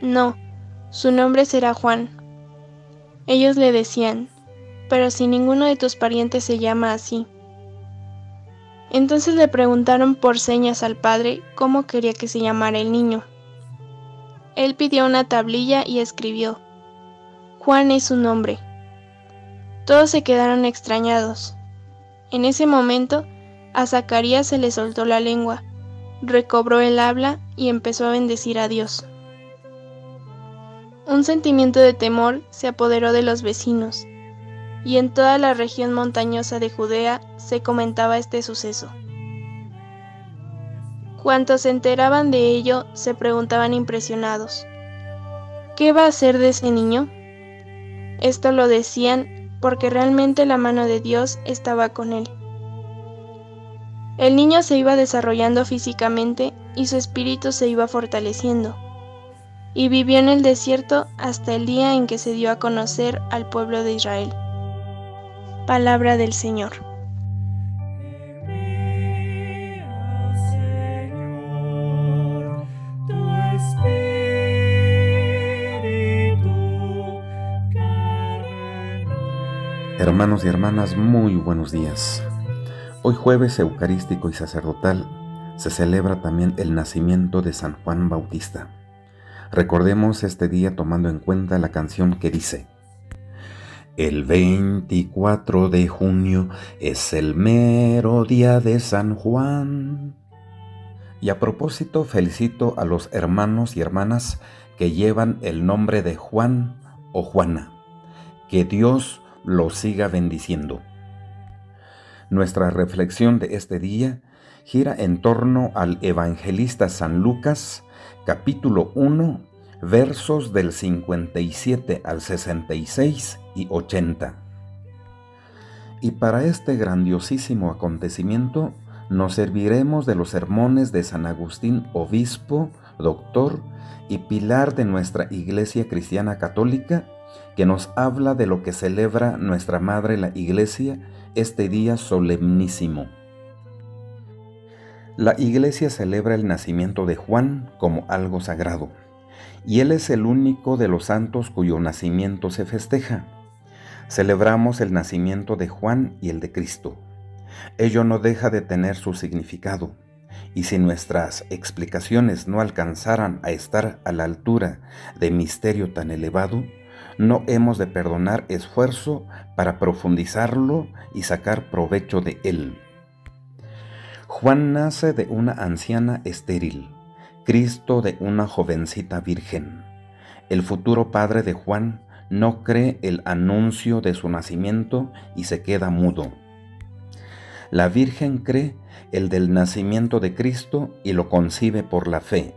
No, su nombre será Juan. Ellos le decían, Pero si ninguno de tus parientes se llama así. Entonces le preguntaron por señas al padre cómo quería que se llamara el niño. Él pidió una tablilla y escribió, Juan es su nombre. Todos se quedaron extrañados. En ese momento, a Zacarías se le soltó la lengua, recobró el habla y empezó a bendecir a Dios. Un sentimiento de temor se apoderó de los vecinos, y en toda la región montañosa de Judea se comentaba este suceso. Cuantos se enteraban de ello se preguntaban impresionados, ¿qué va a hacer de ese niño? Esto lo decían porque realmente la mano de Dios estaba con él. El niño se iba desarrollando físicamente y su espíritu se iba fortaleciendo, y vivió en el desierto hasta el día en que se dio a conocer al pueblo de Israel. Palabra del Señor. Hermanos y hermanas, muy buenos días. Hoy jueves eucarístico y sacerdotal se celebra también el nacimiento de San Juan Bautista. Recordemos este día tomando en cuenta la canción que dice, El 24 de junio es el mero día de San Juan. Y a propósito felicito a los hermanos y hermanas que llevan el nombre de Juan o Juana. Que Dios los siga bendiciendo. Nuestra reflexión de este día gira en torno al evangelista San Lucas, capítulo 1, versos del 57 al 66 y 80. Y para este grandiosísimo acontecimiento nos serviremos de los sermones de San Agustín, obispo, doctor y pilar de nuestra Iglesia Cristiana Católica, que nos habla de lo que celebra nuestra Madre la Iglesia este día solemnísimo. La iglesia celebra el nacimiento de Juan como algo sagrado, y él es el único de los santos cuyo nacimiento se festeja. Celebramos el nacimiento de Juan y el de Cristo. Ello no deja de tener su significado, y si nuestras explicaciones no alcanzaran a estar a la altura de misterio tan elevado, no hemos de perdonar esfuerzo para profundizarlo y sacar provecho de él. Juan nace de una anciana estéril, Cristo de una jovencita virgen. El futuro padre de Juan no cree el anuncio de su nacimiento y se queda mudo. La Virgen cree el del nacimiento de Cristo y lo concibe por la fe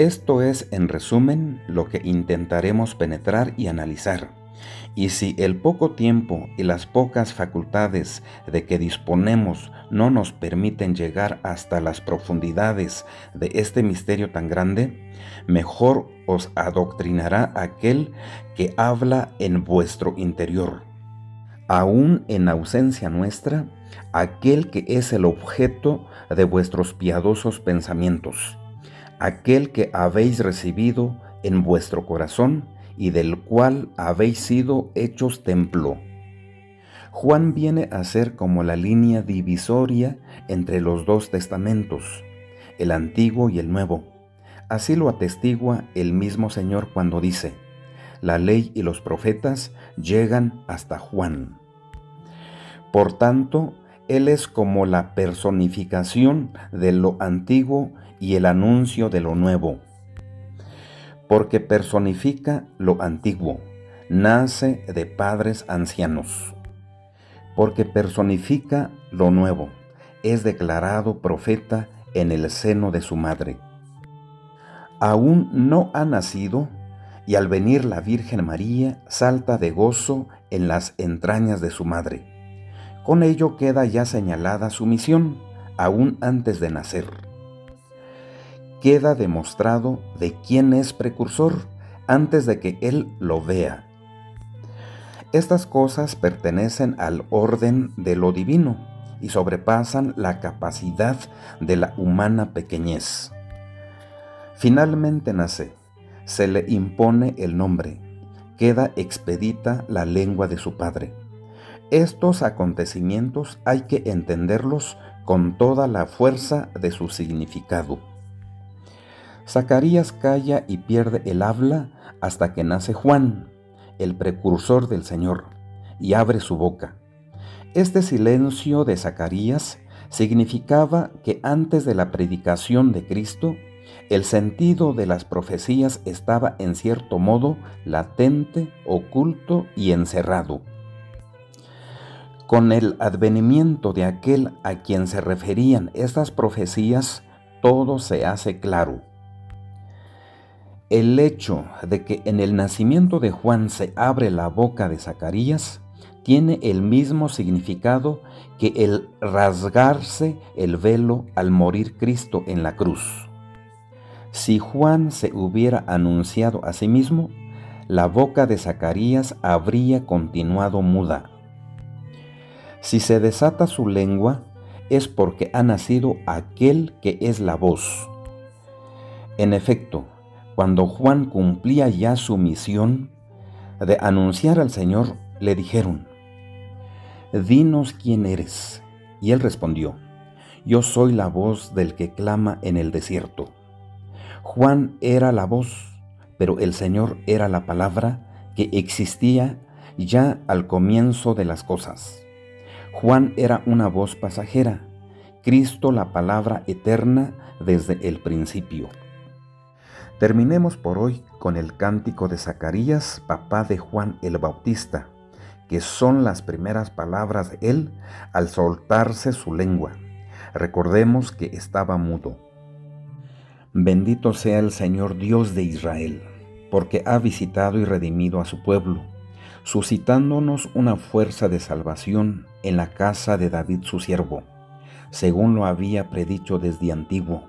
esto es, en resumen, lo que intentaremos penetrar y analizar. Y si el poco tiempo y las pocas facultades de que disponemos no nos permiten llegar hasta las profundidades de este misterio tan grande, mejor os adoctrinará aquel que habla en vuestro interior. Aún en ausencia nuestra, aquel que es el objeto de vuestros piadosos pensamientos aquel que habéis recibido en vuestro corazón y del cual habéis sido hechos templo. Juan viene a ser como la línea divisoria entre los dos testamentos, el antiguo y el nuevo. Así lo atestigua el mismo Señor cuando dice, la ley y los profetas llegan hasta Juan. Por tanto, Él es como la personificación de lo antiguo y el anuncio de lo nuevo, porque personifica lo antiguo, nace de padres ancianos, porque personifica lo nuevo, es declarado profeta en el seno de su madre. aún no ha nacido, y al venir la Virgen María salta de gozo en las entrañas de su madre. Con ello queda ya señalada su misión, aún antes de nacer. Queda demostrado de quién es precursor antes de que él lo vea. Estas cosas pertenecen al orden de lo divino y sobrepasan la capacidad de la humana pequeñez. Finalmente nace, se le impone el nombre, queda expedita la lengua de su padre. Estos acontecimientos hay que entenderlos con toda la fuerza de su significado. Zacarías calla y pierde el habla hasta que nace Juan, el precursor del Señor, y abre su boca. Este silencio de Zacarías significaba que antes de la predicación de Cristo, el sentido de las profecías estaba en cierto modo latente, oculto y encerrado. Con el advenimiento de aquel a quien se referían estas profecías, todo se hace claro. El hecho de que en el nacimiento de Juan se abre la boca de Zacarías tiene el mismo significado que el rasgarse el velo al morir Cristo en la cruz. Si Juan se hubiera anunciado a sí mismo, la boca de Zacarías habría continuado muda. Si se desata su lengua, es porque ha nacido aquel que es la voz. En efecto, cuando Juan cumplía ya su misión de anunciar al Señor, le dijeron, Dinos quién eres. Y él respondió, Yo soy la voz del que clama en el desierto Juan era la voz, pero el Señor era la palabra que existía ya al comienzo de las cosas. Juan era una voz pasajera, Cristo la palabra eterna desde el principio. Terminemos por hoy con el cántico de Zacarías, papá de Juan el Bautista, que son las primeras palabras de él al soltarse su lengua. Recordemos que estaba mudo. Bendito sea el Señor Dios de Israel, porque ha visitado y redimido a su pueblo, suscitándonos una fuerza de salvación en la casa de David su siervo, según lo había predicho desde antiguo,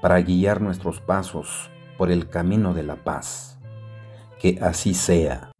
para guiar nuestros pasos por el camino de la paz. Que así sea.